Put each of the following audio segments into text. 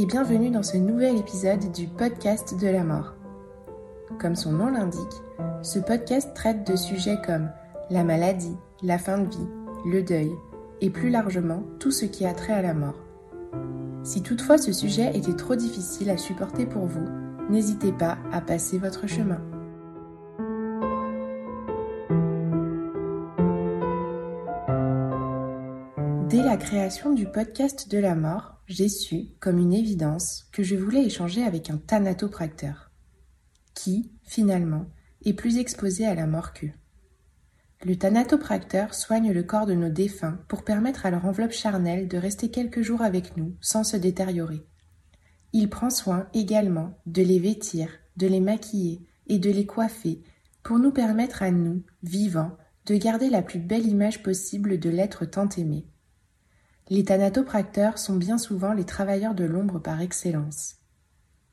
Et bienvenue dans ce nouvel épisode du podcast de la mort. Comme son nom l'indique, ce podcast traite de sujets comme la maladie, la fin de vie, le deuil et plus largement tout ce qui a trait à la mort. Si toutefois ce sujet était trop difficile à supporter pour vous, n'hésitez pas à passer votre chemin. Dès la création du podcast de la mort, j'ai su, comme une évidence, que je voulais échanger avec un thanatopracteur, qui, finalement, est plus exposé à la mort qu'eux. Le thanatopracteur soigne le corps de nos défunts pour permettre à leur enveloppe charnelle de rester quelques jours avec nous sans se détériorer. Il prend soin également de les vêtir, de les maquiller et de les coiffer pour nous permettre à nous, vivants, de garder la plus belle image possible de l'être tant aimé. Les thanatopracteurs sont bien souvent les travailleurs de l'ombre par excellence.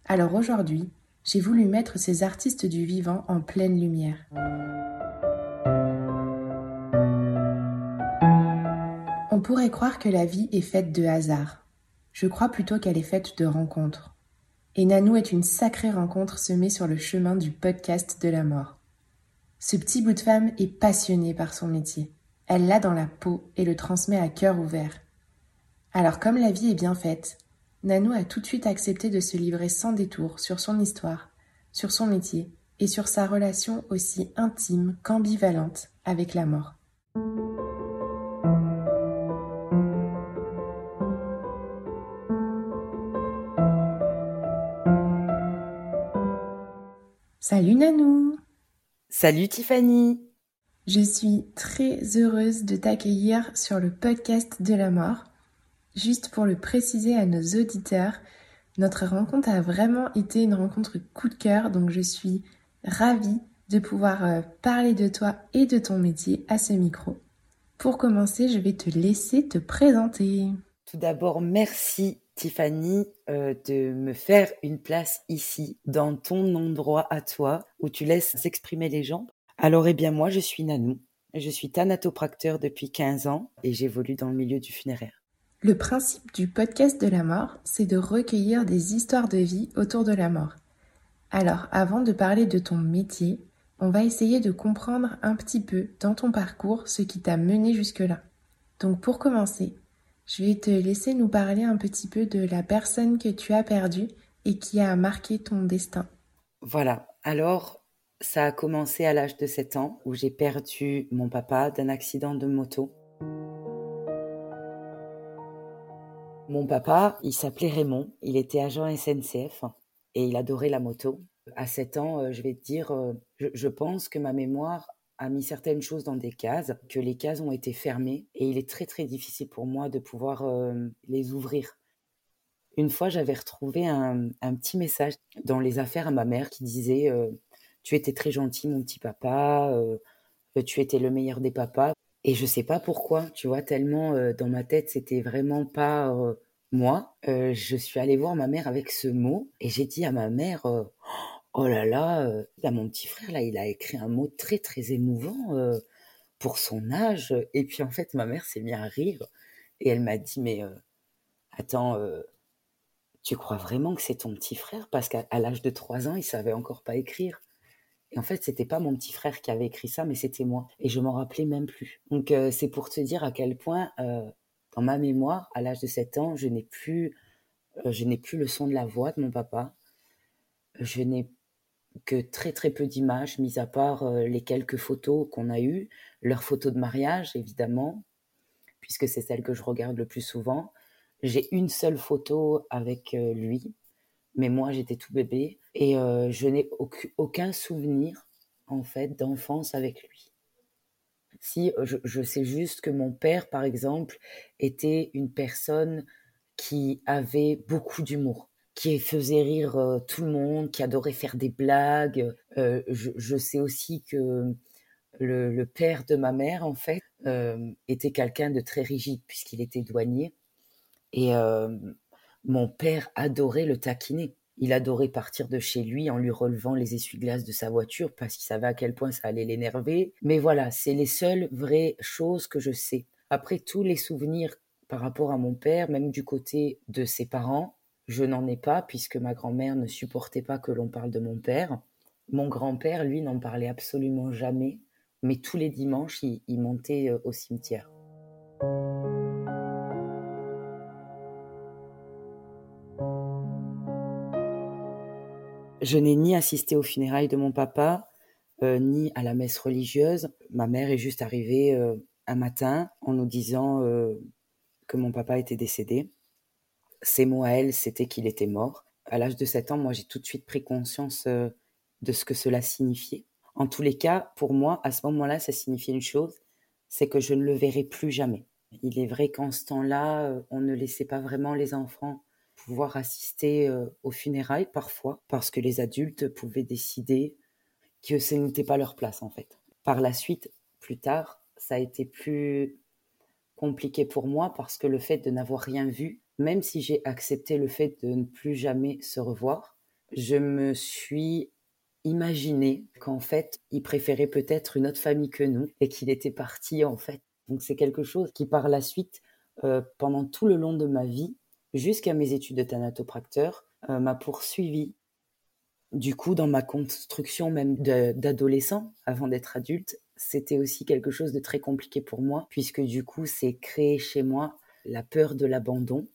Alors aujourd'hui, j'ai voulu mettre ces artistes du vivant en pleine lumière. On pourrait croire que la vie est faite de hasard. Je crois plutôt qu'elle est faite de rencontres. Et Nanou est une sacrée rencontre semée sur le chemin du podcast de la mort. Ce petit bout de femme est passionné par son métier. Elle l'a dans la peau et le transmet à cœur ouvert. Alors comme la vie est bien faite, Nanou a tout de suite accepté de se livrer sans détour sur son histoire, sur son métier et sur sa relation aussi intime qu'ambivalente avec la mort. Salut Nanou. Salut Tiffany. Je suis très heureuse de t'accueillir sur le podcast de la mort Juste pour le préciser à nos auditeurs, notre rencontre a vraiment été une rencontre coup de cœur, donc je suis ravie de pouvoir euh, parler de toi et de ton métier à ce micro. Pour commencer, je vais te laisser te présenter. Tout d'abord, merci Tiffany euh, de me faire une place ici, dans ton endroit à toi, où tu laisses s'exprimer les gens. Alors, eh bien, moi, je suis Nanou. Je suis thanatopracteur depuis 15 ans et j'évolue dans le milieu du funéraire. Le principe du podcast de la mort, c'est de recueillir des histoires de vie autour de la mort. Alors, avant de parler de ton métier, on va essayer de comprendre un petit peu dans ton parcours ce qui t'a mené jusque-là. Donc pour commencer, je vais te laisser nous parler un petit peu de la personne que tu as perdue et qui a marqué ton destin. Voilà, alors ça a commencé à l'âge de 7 ans où j'ai perdu mon papa d'un accident de moto. Mon papa, il s'appelait Raymond, il était agent SNCF et il adorait la moto. À 7 ans, euh, je vais te dire, euh, je, pense que ma mémoire a mis certaines choses dans des cases, que les cases ont été fermées et il est très très difficile pour moi de pouvoir euh, les ouvrir. Une fois, j'avais retrouvé un, petit message dans les affaires à ma mère qui disait Tu étais très gentil, mon petit papa, tu étais le meilleur des papas. Et je sais pas pourquoi, tu vois, tellement euh, dans ma tête, c'était vraiment pas euh, moi. Euh, je suis allée voir ma mère avec ce mot et j'ai dit à ma mère, oh là là, là, mon petit frère, là, il a écrit un mot très, très émouvant pour son âge. Et puis, en fait, ma mère s'est mise à rire et elle m'a dit, mais attends, tu crois vraiment que c'est ton petit frère? Parce qu'à l'âge de 3 ans, il savait encore pas écrire. Et en fait, c'était pas mon petit frère qui avait écrit ça, mais c'était moi. Et je m'en rappelais même plus. Donc, euh, c'est pour te dire à quel point, euh, dans ma mémoire, à l'âge de 7 ans, je n'ai plus je n'ai plus le son de la voix de mon papa. Je n'ai que très très peu d'images, mis à part les quelques photos qu'on a eues, leurs photos de mariage évidemment, puisque c'est celle que je regarde le plus souvent. J'ai une seule photo avec lui, mais moi j'étais tout bébé et je n'ai aucun souvenir en fait d'enfance avec lui. Si je, sais juste que mon père, par exemple, était une personne qui avait beaucoup d'humour, qui faisait rire tout le monde, qui adorait faire des blagues. je, sais aussi que le, père de ma mère, en fait, était quelqu'un de très rigide puisqu'il était douanier. Et mon père adorait le taquiner. Il adorait partir de chez lui en lui relevant les essuie-glaces de sa voiture parce qu'il savait à quel point ça allait l'énerver. Mais voilà, c'est les seules vraies choses que je sais. Après tous les souvenirs par rapport à mon père, même du côté de ses parents, je n'en ai pas puisque ma grand-mère ne supportait pas que l'on parle de mon père. Mon grand-père, lui, n'en parlait absolument jamais, mais tous les dimanches, il, il montait euh, au cimetière. Je n'ai ni assisté aux funérailles de mon papa, euh, ni à la messe religieuse. Ma mère est juste arrivée euh, un matin en nous disant euh, que mon papa était décédé. Ses mots à elle, c'était qu'il était mort. À l'âge de 7 ans, moi, j'ai tout de suite pris conscience de ce que cela signifiait. En tous les cas, pour moi, à ce moment-là, ça signifiait une chose, c'est que je ne le verrai plus jamais. Il est vrai qu'en ce temps-là, on ne laissait pas vraiment les enfants assister aux funérailles parfois, parce que les adultes pouvaient décider que ce n'était pas leur place en fait. Par la suite, plus tard, ça a été plus compliqué pour moi parce que le fait de n'avoir rien vu, même si j'ai accepté le fait de ne plus jamais se revoir, je me suis imaginé qu'en fait, il préférait peut-être une autre famille que nous et qu'il était parti en fait. Donc c'est quelque chose qui par la suite, pendant tout le long de ma vie, jusqu'à mes études de thanatopracteur, euh, m'a poursuivi. Du coup, dans ma construction même d'adolescent, avant d'être adulte, c'était aussi quelque chose de très compliqué pour moi, puisque du coup, c'est créé chez moi la peur de l'abandon.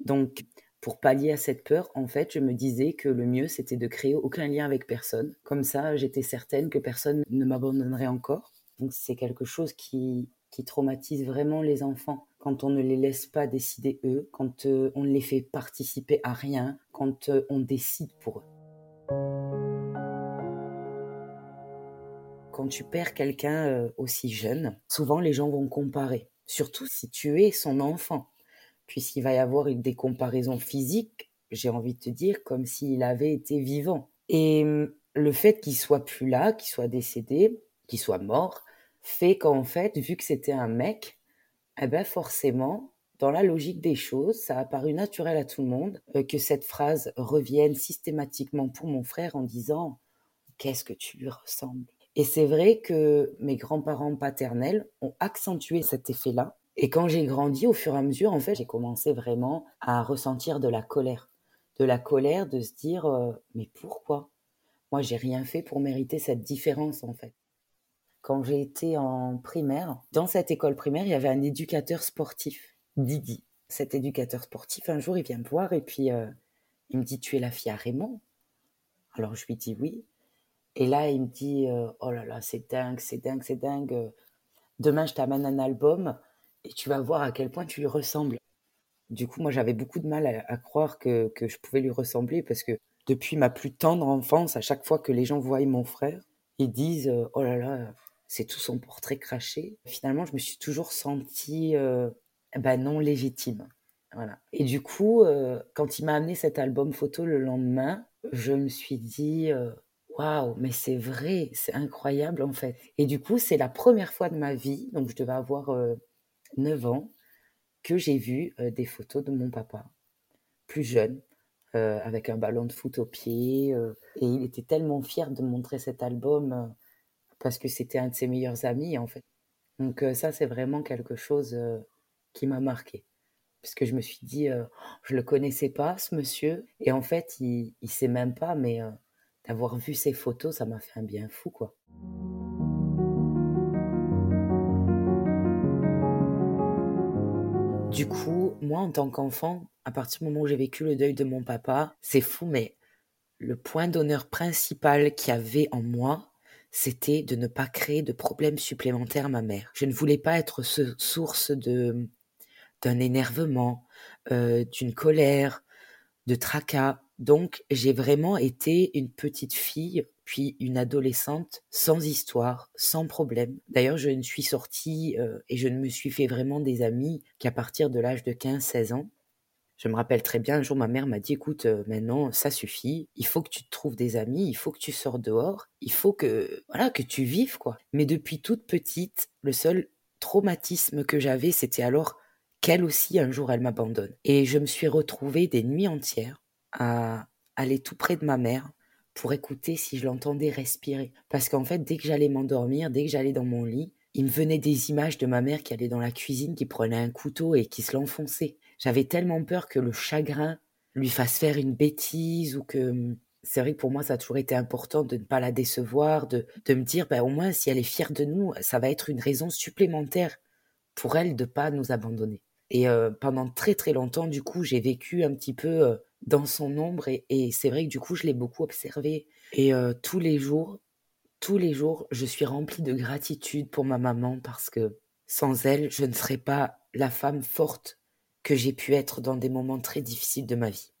Donc, pour pallier à cette peur, en fait, je me disais que le mieux, c'était de créer aucun lien avec personne. Comme ça, j'étais certaine que personne ne m'abandonnerait encore. Donc, c'est quelque chose qui, qui traumatise vraiment les enfants quand on ne les laisse pas décider eux, quand euh, on ne les fait participer à rien, quand euh, on décide pour eux. Quand tu perds quelqu'un euh, aussi jeune, souvent les gens vont comparer, surtout si tu es son enfant, puisqu'il va y avoir des comparaisons physiques, j'ai envie de te dire, comme s'il avait été vivant. Et le fait qu'il soit plus là, qu'il soit décédé, qu'il soit mort, fait qu'en fait, vu que c'était un mec, eh ben forcément, dans la logique des choses, ça a paru naturel à tout le monde euh, que cette phrase revienne systématiquement pour mon frère en disant Qu'est-ce que tu lui ressembles? Et c'est vrai que mes grands-parents paternels ont accentué cet effet-là. Et quand j'ai grandi, au fur et à mesure, en fait, j'ai commencé vraiment à ressentir de la colère. De la colère de se dire euh, Mais pourquoi? Moi, j'ai rien fait pour mériter cette différence, en fait quand j'ai été en primaire, dans cette école primaire, il y avait un éducateur sportif, Didi. Cet éducateur sportif, un jour, il vient me voir et puis euh, il me dit Tu es la fille à Raymond? Alors je lui dis oui. Et là, il me dit euh, Oh là là, c'est dingue, c'est dingue, c'est dingue. Demain, je t'amène un album et tu vas voir à quel point tu lui ressembles. Du coup, moi, j'avais beaucoup de mal à, croire que, que, je pouvais lui ressembler parce que depuis ma plus tendre enfance, à chaque fois que les gens voient mon frère, ils disent euh, Oh là là, c'est tout son portrait craché. Finalement, je me suis toujours sentie euh, bah non légitime. Voilà. Et du coup, euh, quand il m'a amené cet album photo le lendemain, je me suis dit euh, waouh, mais c'est vrai, c'est incroyable en fait. Et du coup, c'est la première fois de ma vie, donc je devais avoir 9 ans, que j'ai vu des photos de mon papa, plus jeune, avec un ballon de foot au pied. et il était tellement fier de montrer cet album parce que c'était un de ses meilleurs amis en fait. Donc euh, ça c'est vraiment quelque chose euh, qui m'a marqué. Parce que je me suis dit, euh, je le connaissais pas ce monsieur, et en fait il, il sait même pas, mais d'avoir vu ses photos, ça m'a fait un bien fou quoi. Du coup, moi, en tant qu'enfant, à partir du moment où j'ai vécu le deuil de mon papa, c'est fou, mais le point d'honneur principal qu'il y avait en moi, c'était de ne pas créer de problèmes supplémentaires à ma mère. Je ne voulais pas être source d'un énervement, euh, d'une colère, de tracas. Donc, j'ai vraiment été une petite fille, puis une adolescente sans histoire, sans problème. D'ailleurs, je ne suis sortie euh, et je ne me suis fait vraiment des amis qu'à partir de l'âge de 15-16 ans. Je me rappelle très bien, un jour, ma mère m'a dit, écoute, euh, maintenant, ça suffit. Il faut que tu te trouves des amis, il faut que tu sors dehors, il faut que, voilà, que tu vives, quoi. Mais depuis toute petite, le seul traumatisme que j'avais, c'était alors qu'elle aussi, un jour, elle m'abandonne. Et je me suis retrouvée des nuits entières à aller tout près de ma mère pour écouter si je l'entendais respirer. Parce qu'en fait, dès que j'allais m'endormir, dès que j'allais dans mon lit, il me venait des images de ma mère qui allait dans la cuisine, qui prenait un couteau et qui se l'enfonçait. J'avais tellement peur que le chagrin lui fasse faire une bêtise ou que c'est vrai que pour moi, ça a toujours été important de ne pas la décevoir, de, de me dire, ben, au moins, si elle est fière de nous, ça va être une raison supplémentaire pour elle de pas nous abandonner. Et euh, pendant très très longtemps, du coup, j'ai vécu un petit peu euh, dans son ombre et, c'est vrai que du coup, je l'ai beaucoup observé. Et euh, tous les jours, tous les jours, je suis remplie de gratitude pour ma maman parce que sans elle, je ne serais pas la femme forte que j'ai pu être dans des moments très difficiles de ma vie.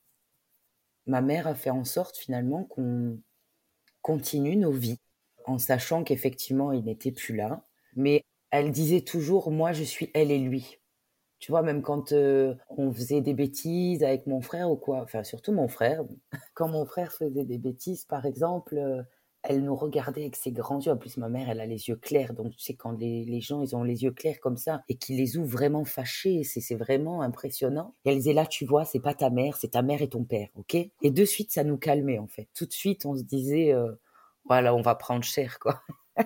Ma mère a fait en sorte finalement qu'on continue nos vies en sachant qu'effectivement il n'était plus là. Mais elle disait toujours, moi je suis elle et lui. Tu vois, même quand euh, on faisait des bêtises avec mon frère ou quoi, enfin surtout mon frère, quand mon frère faisait des bêtises, par exemple, euh, elle nous regardait avec ses grands yeux. En plus, ma mère, elle a les yeux clairs. Donc, tu sais, quand les, gens, ils ont les yeux clairs comme ça et qu'ils les ouvrent vraiment fâchés, c'est vraiment impressionnant. Et elle disait, là, tu vois, c'est pas ta mère, c'est ta mère et ton père, ok? Et de suite, ça nous calmait, en fait. Tout de suite, on se disait, euh, voilà, on va prendre cher, quoi.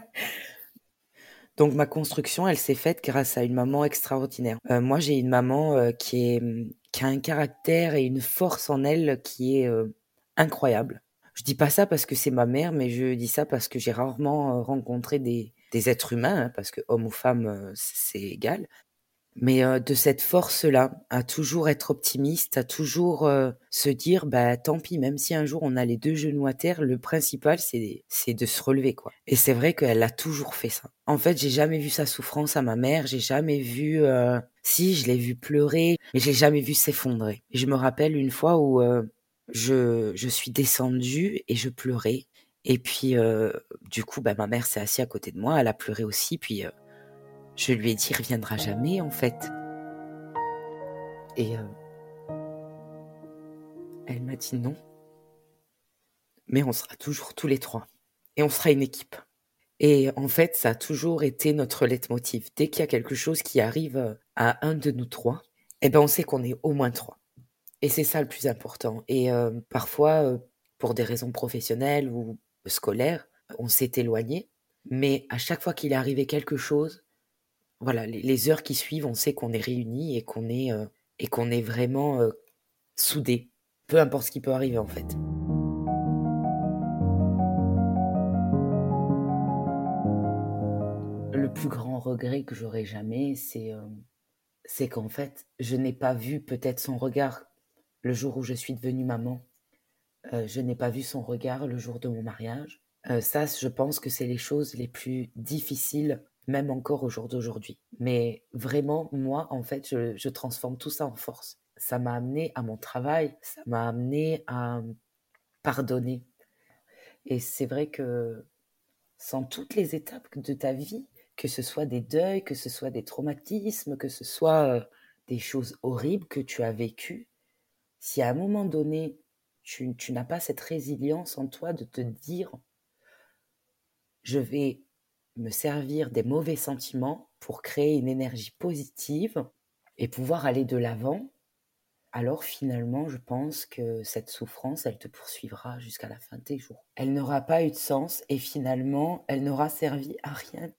Donc ma construction, elle s'est faite grâce à une maman extraordinaire. Euh, moi, j'ai une maman euh, qui, est, qui a un caractère et une force en elle qui est incroyable. Je dis pas ça parce que c'est ma mère, mais je dis ça parce que j'ai rarement euh, rencontré des, des êtres humains, hein, parce que homme ou femme, euh, c'est égal. Mais euh, de cette force-là, à toujours être optimiste, à toujours se dire, bah tant pis, même si un jour on a les deux genoux à terre, le principal c'est c'est de se relever quoi. Et c'est vrai qu'elle a toujours fait ça. En fait, j'ai jamais vu sa souffrance à ma mère, j'ai jamais vu, si je l'ai vu pleurer, mais j'ai jamais vu s'effondrer. Je me rappelle une fois où je, je suis descendue et je pleurais. Et puis, euh, du coup, bah, ma mère s'est assise à côté de moi, elle a pleuré aussi. Puis, euh, je lui ai dit, reviendra jamais, en fait. Et euh, elle m'a dit non. Mais on sera toujours tous les trois. Et on sera une équipe. Et en fait, ça a toujours été notre leitmotiv. Dès qu'il y a quelque chose qui arrive à un de nous trois, eh ben, on sait qu'on est au moins trois. Et c'est ça le plus important. Et euh, parfois, pour des raisons professionnelles ou scolaires, on s'est éloigné. Mais à chaque fois qu'il est arrivé quelque chose, voilà, les, heures qui suivent, on sait qu'on est réunis et qu'on est, et qu'on est vraiment soudés. Peu importe ce qui peut arriver en fait. Le plus grand regret que j'aurais jamais, c'est c'est qu'en fait, je n'ai pas vu peut-être son regard le jour où je suis devenue maman, euh, je n'ai pas vu son regard le jour de mon mariage. Euh, ça, je pense que c'est les choses les plus difficiles, même encore au jour d'aujourd'hui. Mais vraiment, moi, en fait, je, transforme tout ça en force. Ça m'a amené à mon travail, ça m'a amené à pardonner. Et c'est vrai que sans toutes les étapes de ta vie, que ce soit des deuils, que ce soit des traumatismes, que ce soit euh, des choses horribles que tu as vécues, si à un moment donné, tu, n'as pas cette résilience en toi de te dire, je vais me servir des mauvais sentiments pour créer une énergie positive et pouvoir aller de l'avant, alors finalement, je pense que cette souffrance, elle te poursuivra jusqu'à la fin de tes jours. Elle n'aura pas eu de sens et finalement, elle n'aura servi à rien.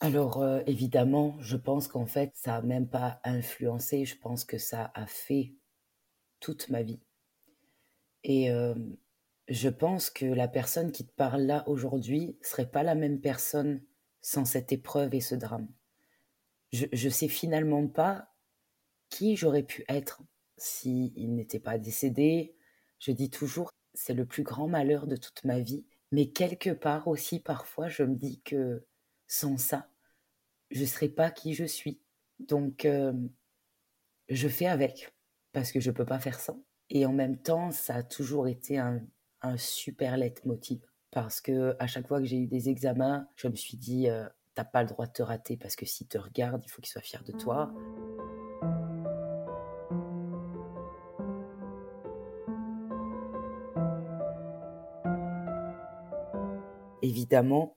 Alors euh, évidemment, je pense qu'en fait, ça n'a même pas influencé, je pense que ça a fait toute ma vie. Et euh, je pense que la personne qui te parle là aujourd'hui serait pas la même personne sans cette épreuve et ce drame. Je, sais finalement pas qui j'aurais pu être s'il n'était pas décédé. Je dis toujours, c'est le plus grand malheur de toute ma vie. Mais quelque part aussi, parfois, je me dis que sans ça, je ne serais pas qui je suis. Donc, euh, je fais avec, parce que je ne peux pas faire sans. Et en même temps, ça a toujours été un, un super leitmotiv. Parce que à chaque fois que j'ai eu des examens, je me suis dit, euh, t'as pas le droit de te rater, parce que s'il te regarde, il faut qu'il soit fier de toi. Évidemment,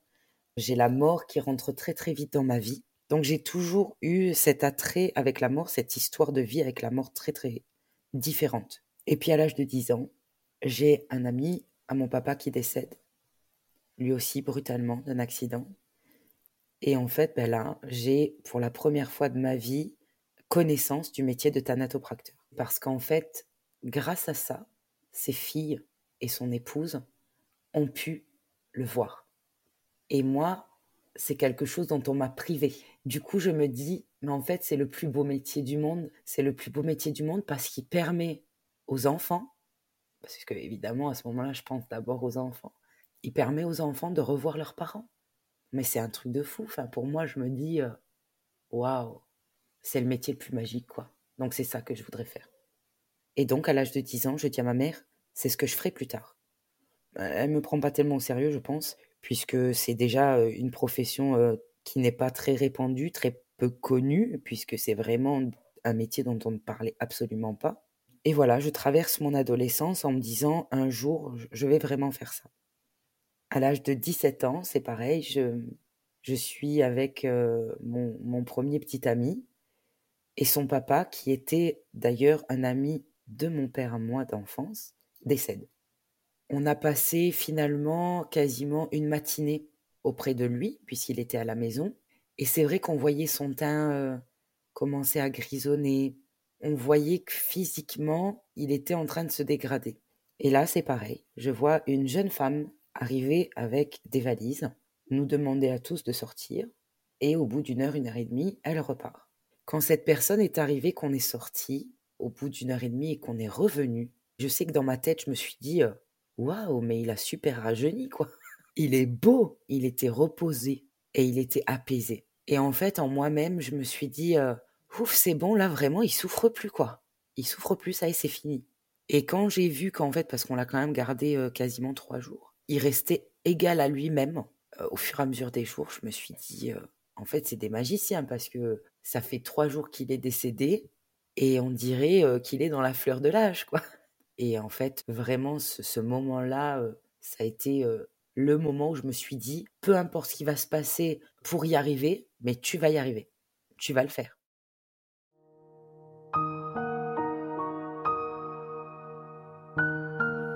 j'ai la mort qui rentre très très vite dans ma vie. Donc j'ai toujours eu cet attrait avec la mort, cette histoire de vie avec la mort très très différente. Et puis à l'âge de 10 ans, j'ai un ami à mon papa qui décède, lui aussi brutalement d'un accident. Et en fait, ben là, j'ai pour la première fois de ma vie connaissance du métier de thanatopracteur. Parce qu'en fait, grâce à ça, ses filles et son épouse ont pu le voir. Et moi, c'est quelque chose dont on m'a privé. Du coup, je me dis, mais en fait, c'est le plus beau métier du monde. C'est le plus beau métier du monde parce qu'il permet aux enfants, parce que évidemment, à ce moment-là, je pense d'abord aux enfants, il permet aux enfants de revoir leurs parents. Mais c'est un truc de fou. Enfin, pour moi, je me dis, euh, waouh, c'est le métier le plus magique, quoi. Donc, c'est ça que je voudrais faire. Et donc, à l'âge de 10 ans, je dis à ma mère, c'est ce que je ferai plus tard. Elle me prend pas tellement au sérieux, je pense, puisque c'est déjà une profession qui n'est pas très répandue, très peu connue, puisque c'est vraiment un métier dont on ne parlait absolument pas. Et voilà, je traverse mon adolescence en me disant un jour, je vais vraiment faire ça. À l'âge de 17 ans, c'est pareil, je, suis avec mon premier petit ami et son papa, qui était d'ailleurs un ami de mon père à moi d'enfance, décède. On a passé finalement quasiment une matinée auprès de lui, puisqu'il était à la maison. Et c'est vrai qu'on voyait son teint euh, commencer à grisonner. On voyait que physiquement, il était en train de se dégrader. Et là, c'est pareil. Je vois une jeune femme arriver avec des valises, nous demander à tous de sortir. Et au bout d'une heure, une heure et demie, elle repart. Quand cette personne est arrivée, qu'on est sorti, au bout d'une heure et demie et qu'on est revenu, je sais que dans ma tête, je me suis dit, euh, waouh, mais il a super rajeuni, quoi. Il est beau, il était reposé et il était apaisé. Et en fait, en moi-même, je me suis dit, euh, ouf, c'est bon, là, vraiment, il souffre plus, quoi. Il souffre plus, ça y est, c'est fini. Et quand j'ai vu qu'en fait, parce qu'on l'a quand même gardé euh, quasiment trois jours, il restait égal à lui-même euh, au fur et à mesure des jours, je me suis dit, en fait, c'est des magiciens parce que ça fait trois jours qu'il est décédé et on dirait qu'il est dans la fleur de l'âge, quoi. Et en fait, vraiment, ce, moment-là, ça a été le moment où je me suis dit, peu importe ce qui va se passer pour y arriver, mais tu vas y arriver. Tu vas le faire.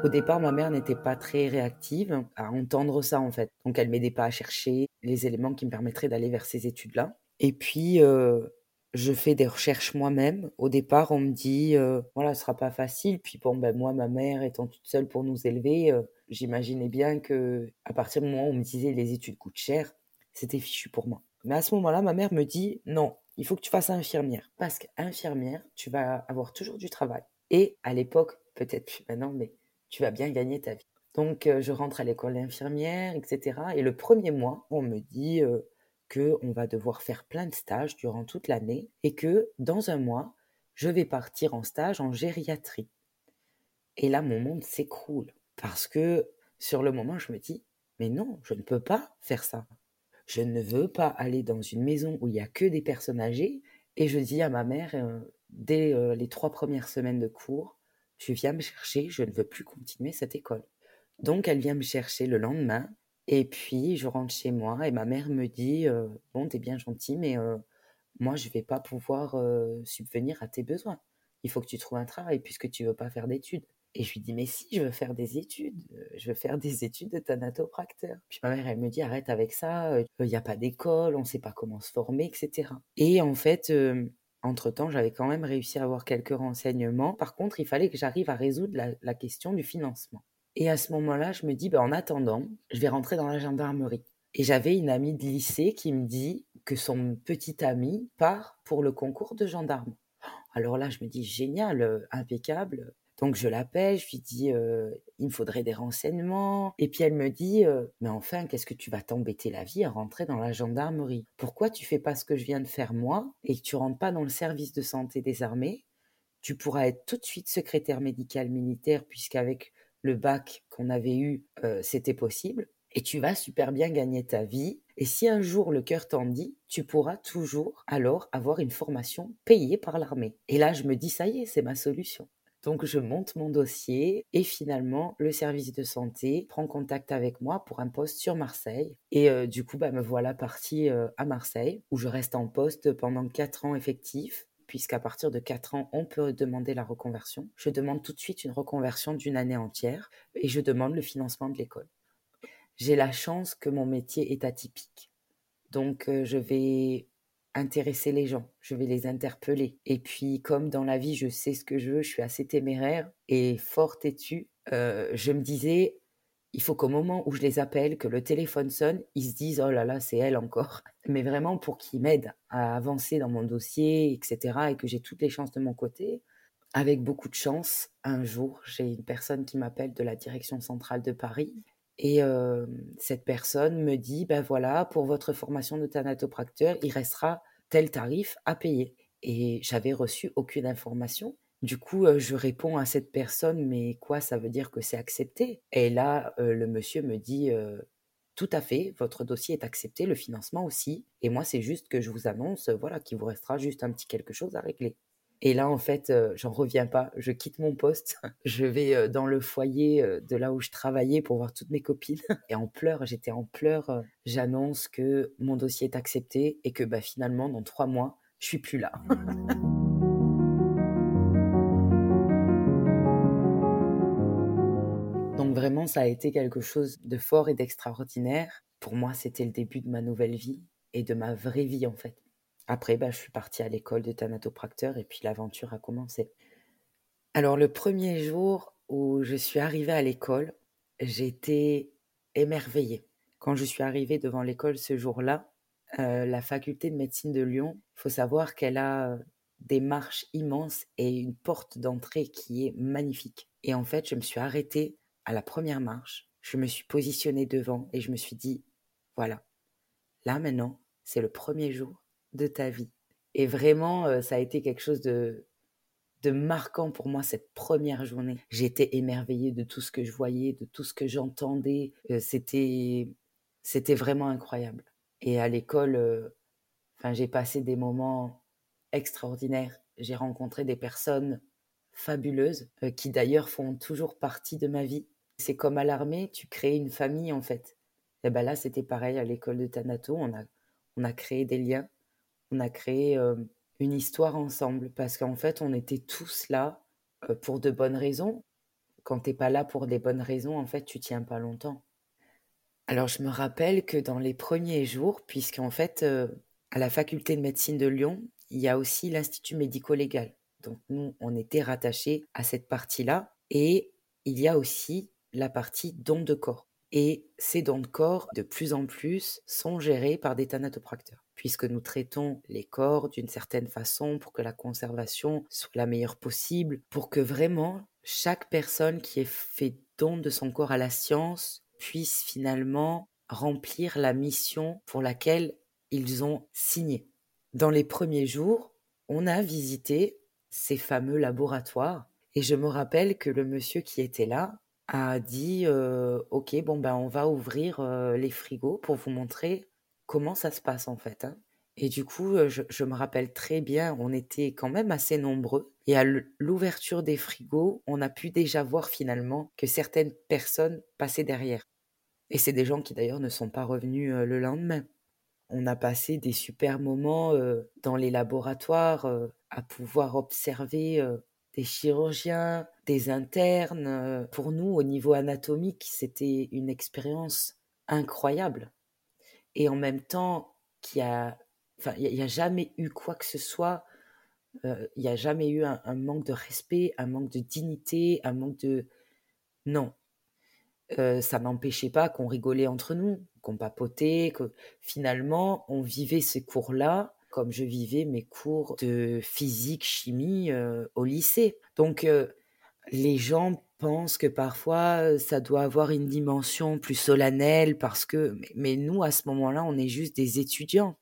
Au départ, ma mère n'était pas très réactive à entendre ça, en fait. Donc, elle m'aidait pas à chercher les éléments qui me permettraient d'aller vers ces études-là. Et puis, je fais des recherches moi-même. Au départ, on me dit, euh, voilà, ce sera pas facile. Puis bon, ben moi, ma mère étant toute seule pour nous élever, euh, j'imaginais bien que à partir du moment où on me disait les études coûtent cher, c'était fichu pour moi. Mais à ce moment-là, ma mère me dit, non, il faut que tu fasses infirmière. Parce qu'infirmière, tu vas avoir toujours du travail. Et à l'époque, peut-être plus maintenant, mais tu vas bien gagner ta vie. Donc, euh, je rentre à l'école d'infirmière, etc. Et le premier mois, on me dit, qu'on va devoir faire plein de stages durant toute l'année et que dans un mois, je vais partir en stage en gériatrie. Et là, mon monde s'écroule parce que sur le moment, je me dis, mais non, je ne peux pas faire ça. Je ne veux pas aller dans une maison où il n'y a que des personnes âgées. Et je dis à ma mère, euh, dès euh, les trois premières semaines de cours, tu viens me chercher, je ne veux plus continuer cette école. Donc elle vient me chercher le lendemain et puis, je rentre chez moi et ma mère me dit «Bon, t'es bien gentil, mais moi, je vais pas pouvoir subvenir à tes besoins. Il faut que tu trouves un travail puisque tu veux pas faire d'études. Et je lui dis Mais si, je veux faire des études. Je veux faire des études de thanatopracteur. Puis ma mère, elle me dit Arrête avec ça, il n'y a pas d'école, on sait pas comment se former, etc. Et en fait, entre-temps, j'avais quand même réussi à avoir quelques renseignements. Par contre, il fallait que j'arrive à résoudre la question du financement. Et à ce moment-là, je me dis, ben, en attendant, je vais rentrer dans la gendarmerie. Et j'avais une amie de lycée qui me dit que son petit ami part pour le concours de gendarme. Alors là, je me dis génial, impeccable. Donc je l'appelle, je lui dis il me faudrait des renseignements. Et puis elle me dit mais enfin qu'est-ce que tu vas t'embêter la vie à rentrer dans la gendarmerie? Pourquoi tu fais pas ce que je viens de faire moi et que tu rentres pas dans le service de santé des armées? Tu pourras être tout de suite secrétaire médical militaire puisqu'avec le bac qu'on avait eu c'était possible. Et tu vas super bien gagner ta vie. Et si un jour le cœur t'en dit, tu pourras toujours alors avoir une formation payée par l'armée. Et là, je me dis, ça y est, c'est ma solution. Donc je monte mon dossier et finalement le service de santé prend contact avec moi pour un poste sur Marseille. Et euh, du coup, bah, me voilà partie euh, à Marseille où je reste en poste pendant 4 ans effectifs puisqu'à partir de 4 ans, on peut demander la reconversion. Je demande tout de suite une reconversion d'une année entière et je demande le financement de l'école. J'ai la chance que mon métier est atypique. Donc euh, je vais intéresser les gens, je vais les interpeller. Et puis, comme dans la vie, je sais ce que je veux, je suis assez téméraire et fort têtue, euh, je me disais, il faut qu'au moment où je les appelle, que le téléphone sonne, ils se disent, oh là là, c'est elle encore. Mais vraiment pour qu'ils m'aident à avancer dans mon dossier, etc., et que j'ai toutes les chances de mon côté. Avec beaucoup de chance, un jour, j'ai une personne qui m'appelle de la direction centrale de Paris et cette personne me dit, ben voilà, pour votre formation de thanatopracteur, il restera tel tarif à payer. Et j'avais reçu aucune information. Du coup, je réponds à cette personne, mais quoi, ça veut dire que c'est accepté? Et là, le monsieur me dit, tout à fait, votre dossier est accepté, le financement aussi. Et moi, c'est juste que je vous annonce, voilà, qu'il vous restera juste un petit quelque chose à régler. Et là, en fait, j'en reviens pas. Je quitte mon poste. Je vais dans le foyer de là où je travaillais pour voir toutes mes copines. Et en pleurs, j'étais en pleurs. J'annonce que mon dossier est accepté et que bah, finalement, dans trois mois, je suis plus là. Vraiment, ça a été quelque chose de fort et d'extraordinaire. Pour moi, c'était le début de ma nouvelle vie et de ma vraie vie en fait. Après, bah, je suis partie à l'école de thanatopracteur et puis l'aventure a commencé. Alors le premier jour où je suis arrivée à l'école, j'étais émerveillée. Quand je suis arrivée devant l'école ce jour-là, euh, la faculté de médecine de Lyon, faut savoir qu'elle a des marches immenses et une porte d'entrée qui est magnifique. Et en fait, je me suis arrêtée à la première marche, je me suis positionnée devant et je me suis dit, voilà, là maintenant, c'est le premier jour de ta vie. Et vraiment, euh, ça a été quelque chose de, marquant pour moi cette première journée. J'étais émerveillée de tout ce que je voyais, de tout ce que j'entendais. Euh, c'était, c'était vraiment incroyable. Et à l'école, euh, enfin, j'ai passé des moments extraordinaires. J'ai rencontré des personnes fabuleuses qui d'ailleurs font toujours partie de ma vie. C'est comme à l'armée, tu crées une famille en fait. Et ben là, c'était pareil à l'école de Thanato. On a, on a créé des liens on a créé une histoire ensemble parce qu'en fait, on était tous là pour de bonnes raisons. Quand t'es pas là pour des bonnes raisons, en fait, tu tiens pas longtemps. Alors, je me rappelle que dans les premiers jours, puisqu'en fait, à la faculté de médecine de Lyon, il y a aussi l'Institut médico-légal. Donc, nous, on était rattachés à cette partie-là. Et il y a aussi la partie don de corps. Et ces dons de corps, de plus en plus, sont gérés par des thanatopracteurs puisque nous traitons les corps d'une certaine façon pour que la conservation soit la meilleure possible, pour que vraiment chaque personne qui ait fait don de son corps à la science puisse finalement remplir la mission pour laquelle ils ont signé. Dans les premiers jours, on a visité ces fameux laboratoires et je me rappelle que le monsieur qui était là a dit euh, ok bon ben on va ouvrir euh, les frigos pour vous montrer comment ça se passe en fait. Hein. Et du coup, je, me rappelle très bien, on était quand même assez nombreux. Et à l'ouverture des frigos, on a pu déjà voir finalement que certaines personnes passaient derrière. Et c'est des gens qui d'ailleurs ne sont pas revenus le lendemain. On a passé des super moments dans les laboratoires à pouvoir observer des chirurgiens, des internes. Pour nous, au niveau anatomique, c'était une expérience incroyable et en même temps qu'il a, enfin, il n'y a, jamais eu quoi que ce soit, euh, il n'y a jamais eu un, manque de respect, un manque de dignité, un manque de, non, euh, ça n'empêchait pas qu'on rigolait entre nous, qu'on papotait, que finalement on vivait ces cours-là comme je vivais mes cours de physique, chimie au lycée. Donc les gens pensent que parfois ça doit avoir une dimension plus solennelle parce que, mais, nous à ce moment-là, on est juste des étudiants.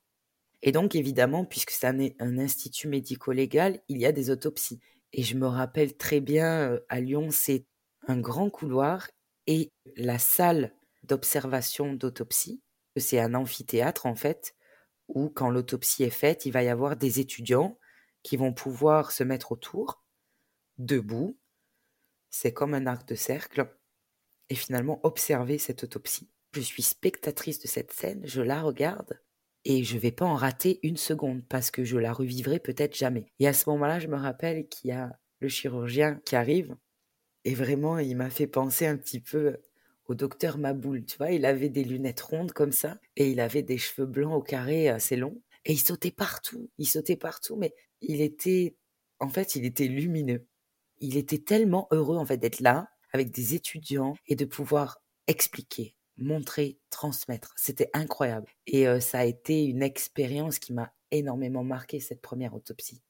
Et donc évidemment, puisque c'est un institut médico-légal, il y a des autopsies. Et je me rappelle très bien à Lyon, c'est un grand couloir et la salle d'observation d'autopsie, c'est un amphithéâtre en fait, où quand l'autopsie est faite, il va y avoir des étudiants qui vont pouvoir se mettre autour, debout, c'est comme un arc de cercle, et finalement observer cette autopsie. Je suis spectatrice de cette scène, je la regarde, et je vais pas en rater une seconde, parce que je la revivrai peut-être jamais. Et à ce moment-là, je me rappelle qu'il y a le chirurgien qui arrive, et vraiment, il m'a fait penser un petit peu au docteur Maboul, tu vois, il avait des lunettes rondes comme ça, et il avait des cheveux blancs au carré assez longs, et il sautait partout, il sautait partout, mais il était, en fait, il était lumineux il était tellement heureux en fait d'être là avec des étudiants et de pouvoir expliquer, montrer, transmettre. C'était incroyable. Et euh, ça a été une expérience qui m'a énormément marqué cette première autopsie.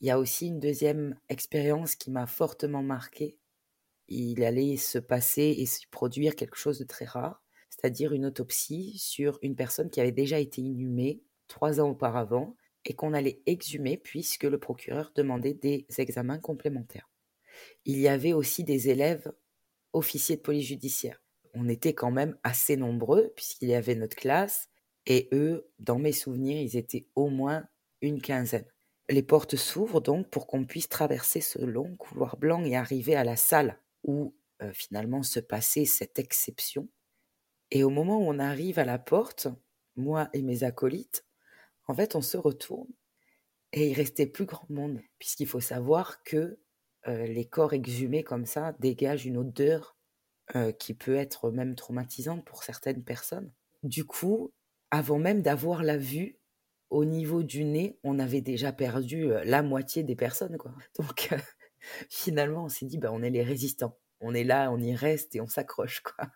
Il y a aussi une deuxième expérience qui m'a fortement marqué. Il allait se passer et se produire quelque chose de très rare, c'est-à-dire une autopsie sur une personne qui avait déjà été inhumée trois ans auparavant et qu'on allait exhumer puisque le procureur demandait des examens complémentaires. Il y avait aussi des élèves officiers de police judiciaire. On était quand même assez nombreux puisqu'il y avait notre classe et eux, dans mes souvenirs, ils étaient au moins une quinzaine. Les portes s'ouvrent donc pour qu'on puisse traverser ce long couloir blanc et arriver à la salle où euh, finalement se passait cette exception. Et au moment où on arrive à la porte, moi et mes acolytes, en fait, on se retourne et il restait plus grand monde, puisqu'il faut savoir que euh, les corps exhumés comme ça dégagent une odeur euh, qui peut être même traumatisante pour certaines personnes. Du coup, avant même d'avoir la vue, au niveau du nez, on avait déjà perdu euh, la moitié des personnes. Donc finalement, on s'est dit, bah, on est les résistants. On est là, on y reste et on s'accroche. quoi.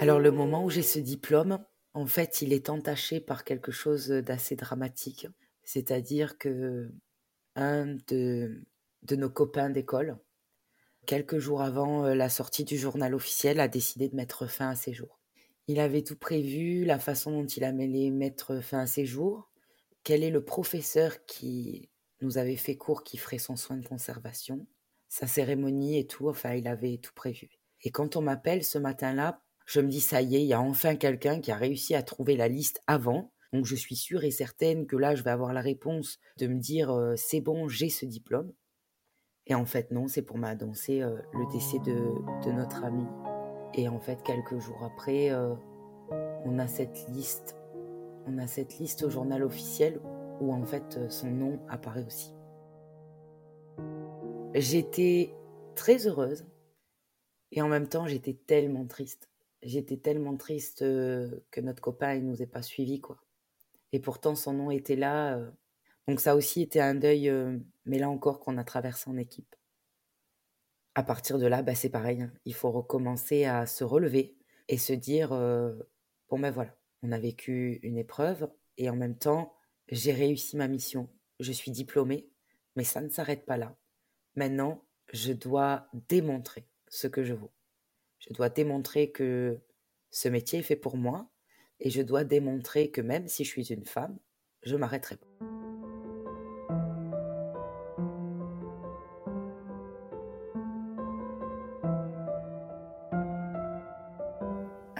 Alors le moment où j'ai ce diplôme, en fait, il est entaché par quelque chose d'assez dramatique. C'est-à-dire que un de, de nos copains d'école, quelques jours avant euh, la sortie du journal officiel, a décidé de mettre fin à ses jours. Il avait tout prévu, la façon dont il allait mettre fin à ses jours, quel est le professeur qui nous avait fait cours qui ferait son soin de conservation, sa cérémonie et tout, enfin il avait tout prévu. Et quand on m'appelle ce matin-là je me dis, ça y est, il y a enfin quelqu'un qui a réussi à trouver la liste avant. Donc je suis sûre et certaine que là, je vais avoir la réponse de me dire, euh, c'est bon, j'ai ce diplôme. Et en fait, non, c'est pour m'annoncer euh, le décès de, notre ami. Et en fait, quelques jours après, euh, on a cette liste. On a cette liste au journal officiel où en fait son nom apparaît aussi. J'étais très heureuse et en même temps j'étais tellement triste j'étais tellement triste que notre copain ne nous ait pas suivis quoi. Et pourtant son nom était là. donc ça aussi était un deuil, mais là encore qu'on a traversé en équipe. À partir de là, bah, c'est pareil. Hein. Il faut recommencer à se relever et se dire bon ben voilà, on a vécu une épreuve et en même temps j'ai réussi ma mission. Je suis diplômée, mais ça ne s'arrête pas là. Maintenant, je dois démontrer ce que je vaux. Je dois démontrer que ce métier est fait pour moi et je dois démontrer que même si je suis une femme, je m'arrêterai pas.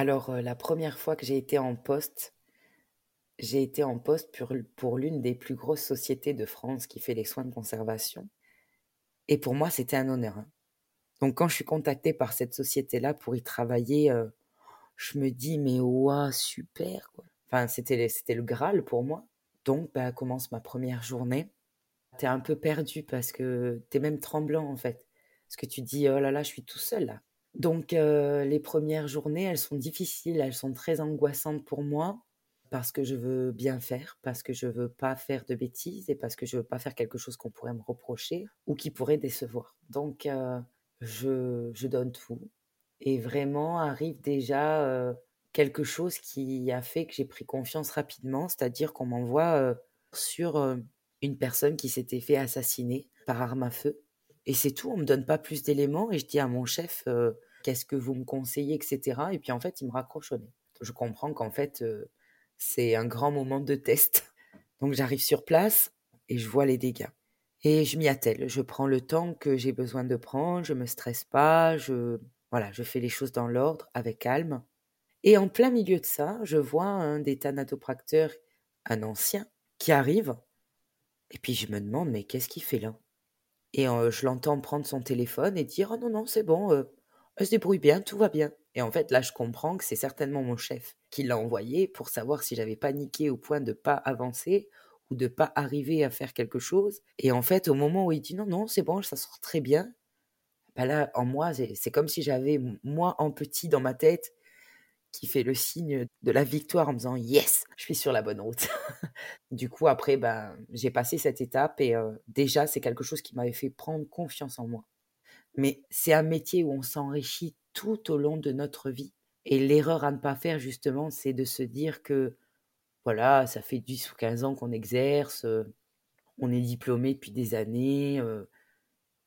Alors, euh, la première fois que j'ai été en poste, j'ai été en poste pour, pour l'une des plus grosses sociétés de France qui fait les soins de conservation. Et pour moi, c'était un honneur. Hein. Donc quand je suis contactée par cette société-là pour y travailler, euh, je me dis mais ouah super quoi. Enfin c'était le Graal pour moi. Donc bah, commence ma première journée. T'es un peu perdu parce que t'es même tremblant en fait. Parce que tu dis oh là là je suis tout seul là. Donc euh, les premières journées elles sont difficiles, elles sont très angoissantes pour moi parce que je veux bien faire, parce que je veux pas faire de bêtises et parce que je veux pas faire quelque chose qu'on pourrait me reprocher ou qui pourrait décevoir. Donc euh, je, donne tout. Et vraiment arrive déjà quelque chose qui a fait que j'ai pris confiance rapidement, c'est-à-dire qu'on m'envoie sur une personne qui s'était fait assassiner par arme à feu. Et c'est tout, on me donne pas plus d'éléments et je dis à mon chef qu'est-ce que vous me conseillez, etc. Et puis en fait, il me raccroche au nez. Je comprends qu'en fait, c'est un grand moment de test. Donc j'arrive sur place et je vois les dégâts. Et je m'y attelle, je prends le temps que j'ai besoin de prendre, je me stresse pas, je voilà, je fais les choses dans l'ordre, avec calme. Et en plein milieu de ça, je vois un des thanatopracteurs, un ancien, qui arrive. Et puis je me demande, mais qu'est-ce qu'il fait là? Et je l'entends prendre son téléphone et dire, oh non, non, c'est bon, elle se débrouille bien, tout va bien. Et en fait, là, je comprends que c'est certainement mon chef qui l'a envoyé pour savoir si j'avais paniqué au point de pas avancer ou de pas arriver à faire quelque chose. Et en fait, au moment où il dit non, non, c'est bon, ça sort très bien, bah là, en moi, c'est comme si j'avais moi en petit dans ma tête qui fait le signe de la victoire en me disant yes, je suis sur la bonne route. du coup, après, ben, j'ai passé cette étape et euh, déjà, c'est quelque chose qui m'avait fait prendre confiance en moi. Mais c'est un métier où on s'enrichit tout au long de notre vie. Et l'erreur à ne pas faire, justement, c'est de se dire que, voilà, ça fait 10 ou 15 ans qu'on exerce, euh, on est diplômé depuis des années, euh,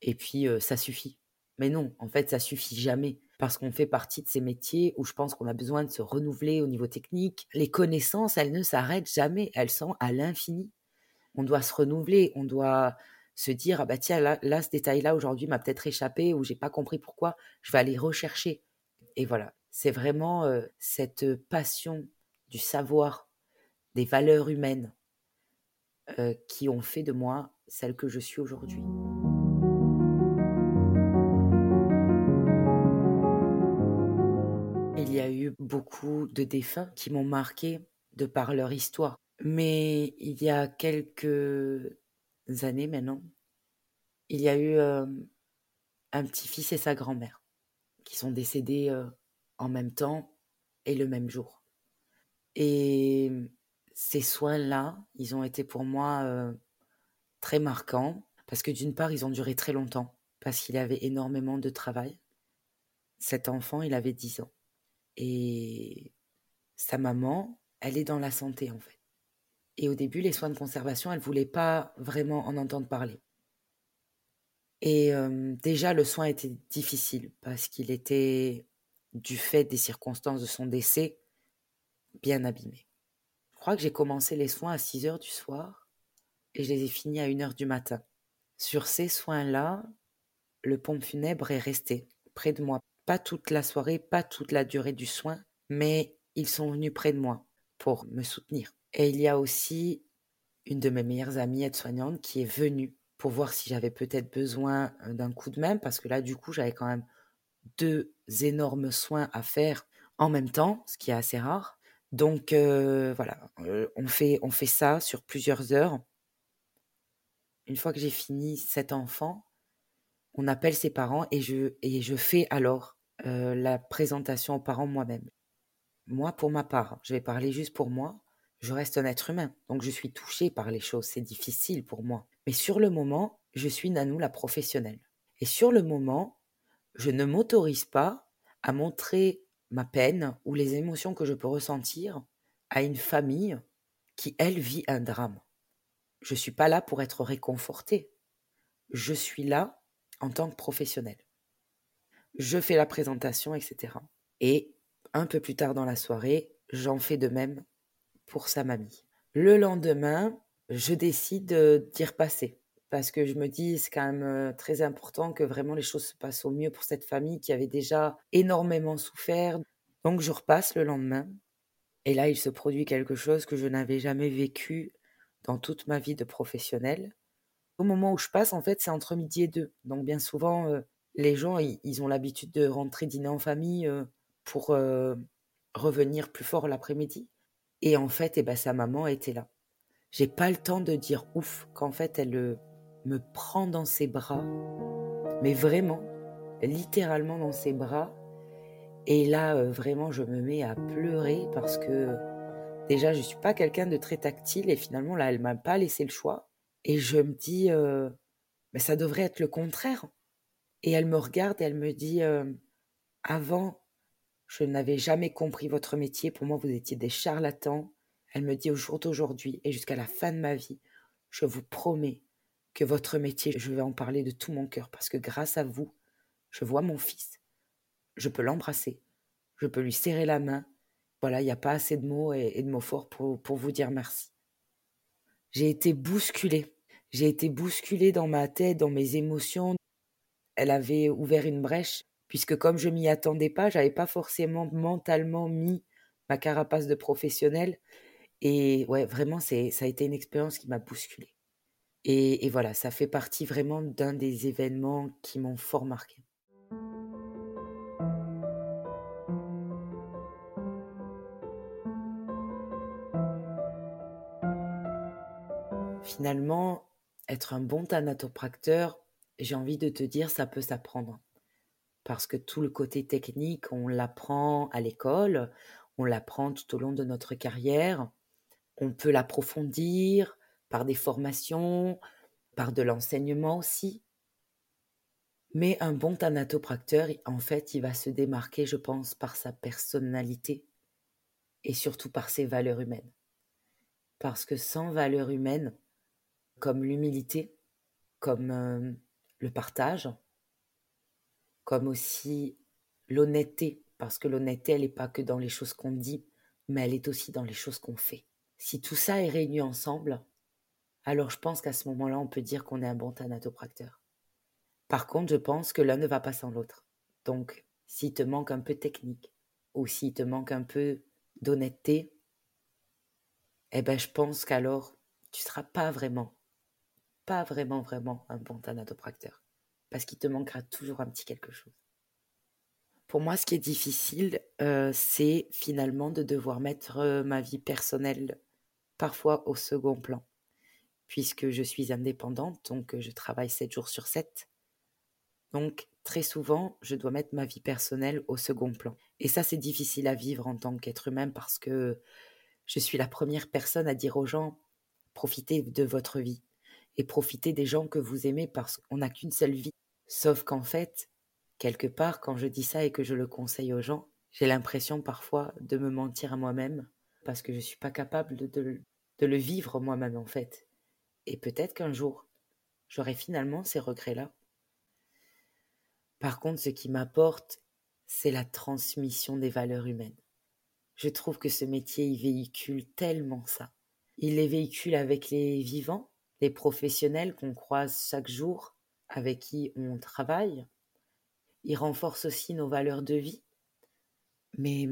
et puis ça suffit. Mais non, en fait, ça suffit jamais parce qu'on fait partie de ces métiers où je pense qu'on a besoin de se renouveler au niveau technique. Les connaissances, elles ne s'arrêtent jamais, elles sont à l'infini. On doit se renouveler, on doit se dire ah bah tiens là, là ce détail-là aujourd'hui m'a peut-être échappé ou j'ai pas compris pourquoi, je vais aller rechercher. Et voilà, c'est vraiment euh, cette passion du savoir, des valeurs humaines euh, qui ont fait de moi celle que je suis aujourd'hui. Beaucoup de défunts qui m'ont marqué de par leur histoire. Mais il y a quelques années maintenant, il y a eu euh, un petit-fils et sa grand-mère qui sont décédés euh, en même temps et le même jour. Et ces soins-là, ils ont été pour moi euh, très marquants parce que d'une part, ils ont duré très longtemps parce qu'il avait énormément de travail. Cet enfant, il avait 10 ans. Et sa maman, elle est dans la santé en fait. Et au début, les soins de conservation, elle ne voulait pas vraiment en entendre parler. Et déjà, le soin était difficile parce qu'il était, du fait des circonstances de son décès, bien abîmé. Je crois que j'ai commencé les soins à 6 heures du soir et je les ai finis à 1 heure du matin. Sur ces soins-là, le pompe funèbre est resté près de moi pas toute la soirée, pas toute la durée du soin, mais ils sont venus près de moi pour me soutenir. Et il y a aussi une de mes meilleures amies aide-soignante qui est venue pour voir si j'avais peut-être besoin euh, d'un coup de main, parce que là, du coup, j'avais quand même deux énormes soins à faire en même temps, ce qui est assez rare. Donc euh, voilà, euh, on, fait, on fait ça sur plusieurs heures. Une fois que j'ai fini cet enfant, on appelle ses parents et je, et je fais alors euh, la présentation aux parents moi-même. Moi, pour ma part, je vais parler juste pour moi, je reste un être humain, donc je suis touchée par les choses, c'est difficile pour moi. Mais sur le moment, je suis Nanou la professionnelle. Et sur le moment, je ne m'autorise pas à montrer ma peine ou les émotions que je peux ressentir à une famille qui, elle, vit un drame. Je ne suis pas là pour être réconfortée. Je suis là en tant que professionnelle je fais la présentation, etc. Et un peu plus tard dans la soirée, j'en fais de même pour sa mamie. Le lendemain, je décide d'y repasser parce que je me dis c'est quand même euh, très important que vraiment les choses se passent au mieux pour cette famille qui avait déjà énormément souffert. Donc je repasse le lendemain et là il se produit quelque chose que je n'avais jamais vécu dans toute ma vie de professionnel. Au moment où je passe, en fait, c'est entre midi et deux. Donc bien souvent, euh, les gens, ils, ont l'habitude de rentrer dîner en famille euh, pour euh, revenir plus fort l'après-midi. Et en fait, eh ben, sa maman était là. J'ai pas le temps de dire ouf qu'en fait, elle euh, me prend dans ses bras, mais vraiment, littéralement dans ses bras. Et là, vraiment, je me mets à pleurer parce que déjà, je suis pas quelqu'un de très tactile et finalement, là, elle m'a pas laissé le choix. Et je me dis, mais ça devrait être le contraire. Et elle me regarde et elle me dit Avant Je n'avais jamais compris votre métier. Pour moi, vous étiez des charlatans. Elle me dit au jour d'aujourd'hui et jusqu'à la fin de ma vie, je vous promets que votre métier, je vais en parler de tout mon cœur parce que grâce à vous, je vois mon fils. Je peux l'embrasser. Je peux lui serrer la main. Voilà, il n'y a pas assez de mots et, de mots forts pour, pour vous dire merci. J'ai été bousculée. J'ai été bousculée dans ma tête, dans mes émotions. Elle avait ouvert une brèche puisque comme je m'y attendais pas, j'avais pas forcément mentalement mis ma carapace de professionnel. Et ouais, vraiment, c'est, ça a été une expérience qui m'a bousculée. Et, et, voilà, ça fait partie vraiment d'un des événements qui m'ont fort marqué. Finalement, être un bon thanatopracteur, j'ai envie de te dire, ça peut s'apprendre parce que tout le côté technique, on l'apprend à l'école, on l'apprend tout au long de notre carrière, on peut l'approfondir par des formations, par de l'enseignement aussi. Mais un bon thanatopracteur, en fait, il va se démarquer, je pense, par sa personnalité et surtout par ses valeurs humaines. Parce que sans valeurs humaines, comme l'humilité, comme euh, le partage, comme aussi l'honnêteté, parce que l'honnêteté, elle n'est pas que dans les choses qu'on dit, mais elle est aussi dans les choses qu'on fait. Si tout ça est réuni ensemble, alors je pense qu'à ce moment-là, on peut dire qu'on est un bon thanatopracteur. Par contre, je pense que l'un ne va pas sans l'autre. Donc, s'il te manque un peu technique, ou s'il te manque un peu d'honnêteté, eh ben, je pense qu'alors, tu seras pas vraiment, pas vraiment, vraiment un bon thanatopracteur parce qu'il te manquera toujours un petit quelque chose. Pour moi, ce qui est difficile, euh, c'est finalement de devoir mettre euh, ma vie personnelle parfois au second plan, puisque je suis indépendante, donc euh, je travaille 7 jours sur 7. Donc très souvent, je dois mettre ma vie personnelle au second plan. Et ça, c'est difficile à vivre en tant qu'être humain parce que je suis la première personne à dire aux gens, profitez de votre vie et profitez des gens que vous aimez parce qu'on n'a qu'une seule vie. Sauf qu'en fait, quelque part, quand je dis ça et que je le conseille aux gens, j'ai l'impression parfois de me mentir à moi-même parce que je ne suis pas capable de, le vivre moi-même en fait. Et peut-être qu'un jour, j'aurai finalement ces regrets-là. Par contre, ce qui m'apporte, c'est la transmission des valeurs humaines. Je trouve que ce métier, il véhicule tellement ça. Il les véhicule avec les vivants, les professionnels qu'on croise chaque jour, avec qui on travaille. Il renforce aussi nos valeurs de vie. Mais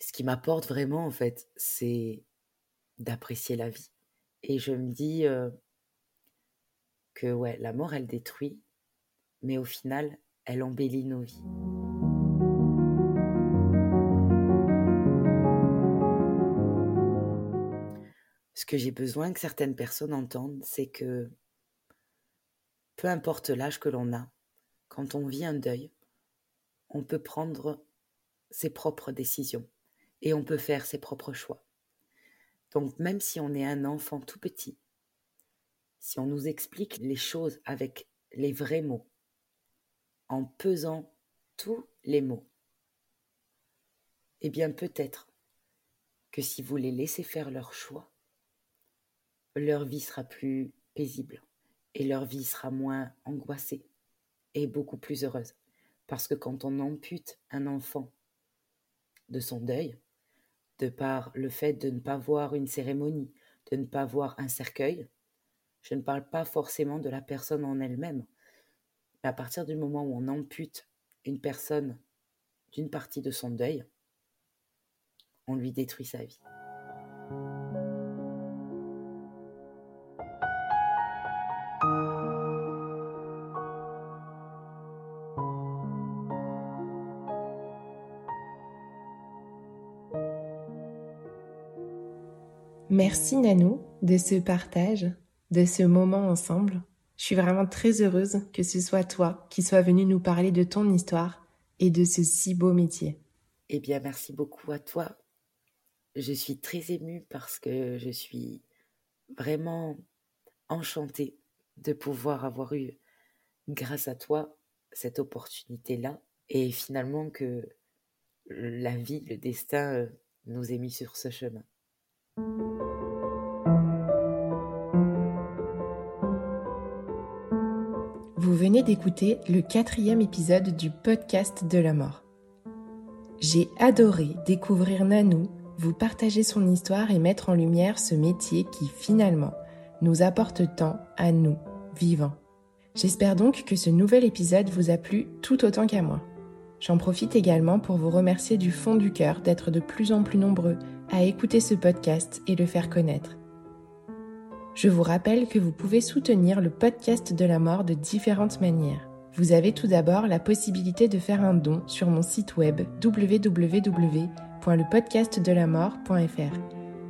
ce qui m'apporte vraiment, en fait, c'est d'apprécier la vie. Et je me dis euh, que ouais, la mort, elle détruit, mais au final, elle embellit nos vies. Ce que j'ai besoin que certaines personnes entendent, c'est que peu importe l'âge que l'on a, quand on vit un deuil, on peut prendre ses propres décisions et on peut faire ses propres choix. Donc même si on est un enfant tout petit, si on nous explique les choses avec les vrais mots, en pesant tous les mots, eh bien peut-être que si vous les laissez faire leur choix, leur vie sera plus paisible et leur vie sera moins angoissée et beaucoup plus heureuse. Parce que quand on ampute un enfant de son deuil, de par le fait de ne pas voir une cérémonie, de ne pas voir un cercueil, je ne parle pas forcément de la personne en elle-même, mais à partir du moment où on ampute une personne d'une partie de son deuil, on lui détruit sa vie. Merci Nanou de ce partage, de ce moment ensemble. Je suis vraiment très heureuse que ce soit toi qui sois venu nous parler de ton histoire et de ce si beau métier. Eh bien, merci beaucoup à toi. Je suis très émue parce que je suis vraiment enchantée de pouvoir avoir eu, grâce à toi, cette opportunité-là et finalement que la vie, le destin nous ait mis sur ce chemin. Venez d'écouter le quatrième épisode du podcast de la mort. J'ai adoré découvrir Nanou, vous partager son histoire et mettre en lumière ce métier qui finalement nous apporte tant à nous, vivants. J'espère donc que ce nouvel épisode vous a plu tout autant qu'à moi. J'en profite également pour vous remercier du fond du cœur d'être de plus en plus nombreux à écouter ce podcast et le faire connaître. Je vous rappelle que vous pouvez soutenir le podcast de la mort de différentes manières. Vous avez tout d'abord la possibilité de faire un don sur mon site web www.lepodcastdelamort.fr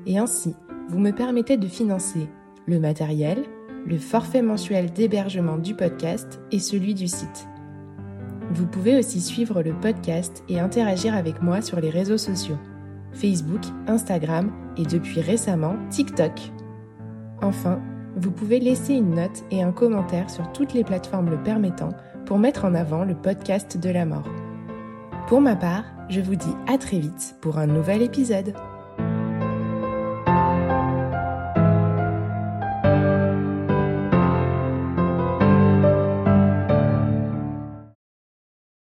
et ainsi vous me permettez de financer le matériel, le forfait mensuel d'hébergement du podcast et celui du site. Vous pouvez aussi suivre le podcast et interagir avec moi sur les réseaux sociaux Facebook, Instagram et depuis récemment TikTok. Enfin, vous pouvez laisser une note et un commentaire sur toutes les plateformes le permettant pour mettre en avant le podcast de la mort. Pour ma part, je vous dis à très vite pour un nouvel épisode.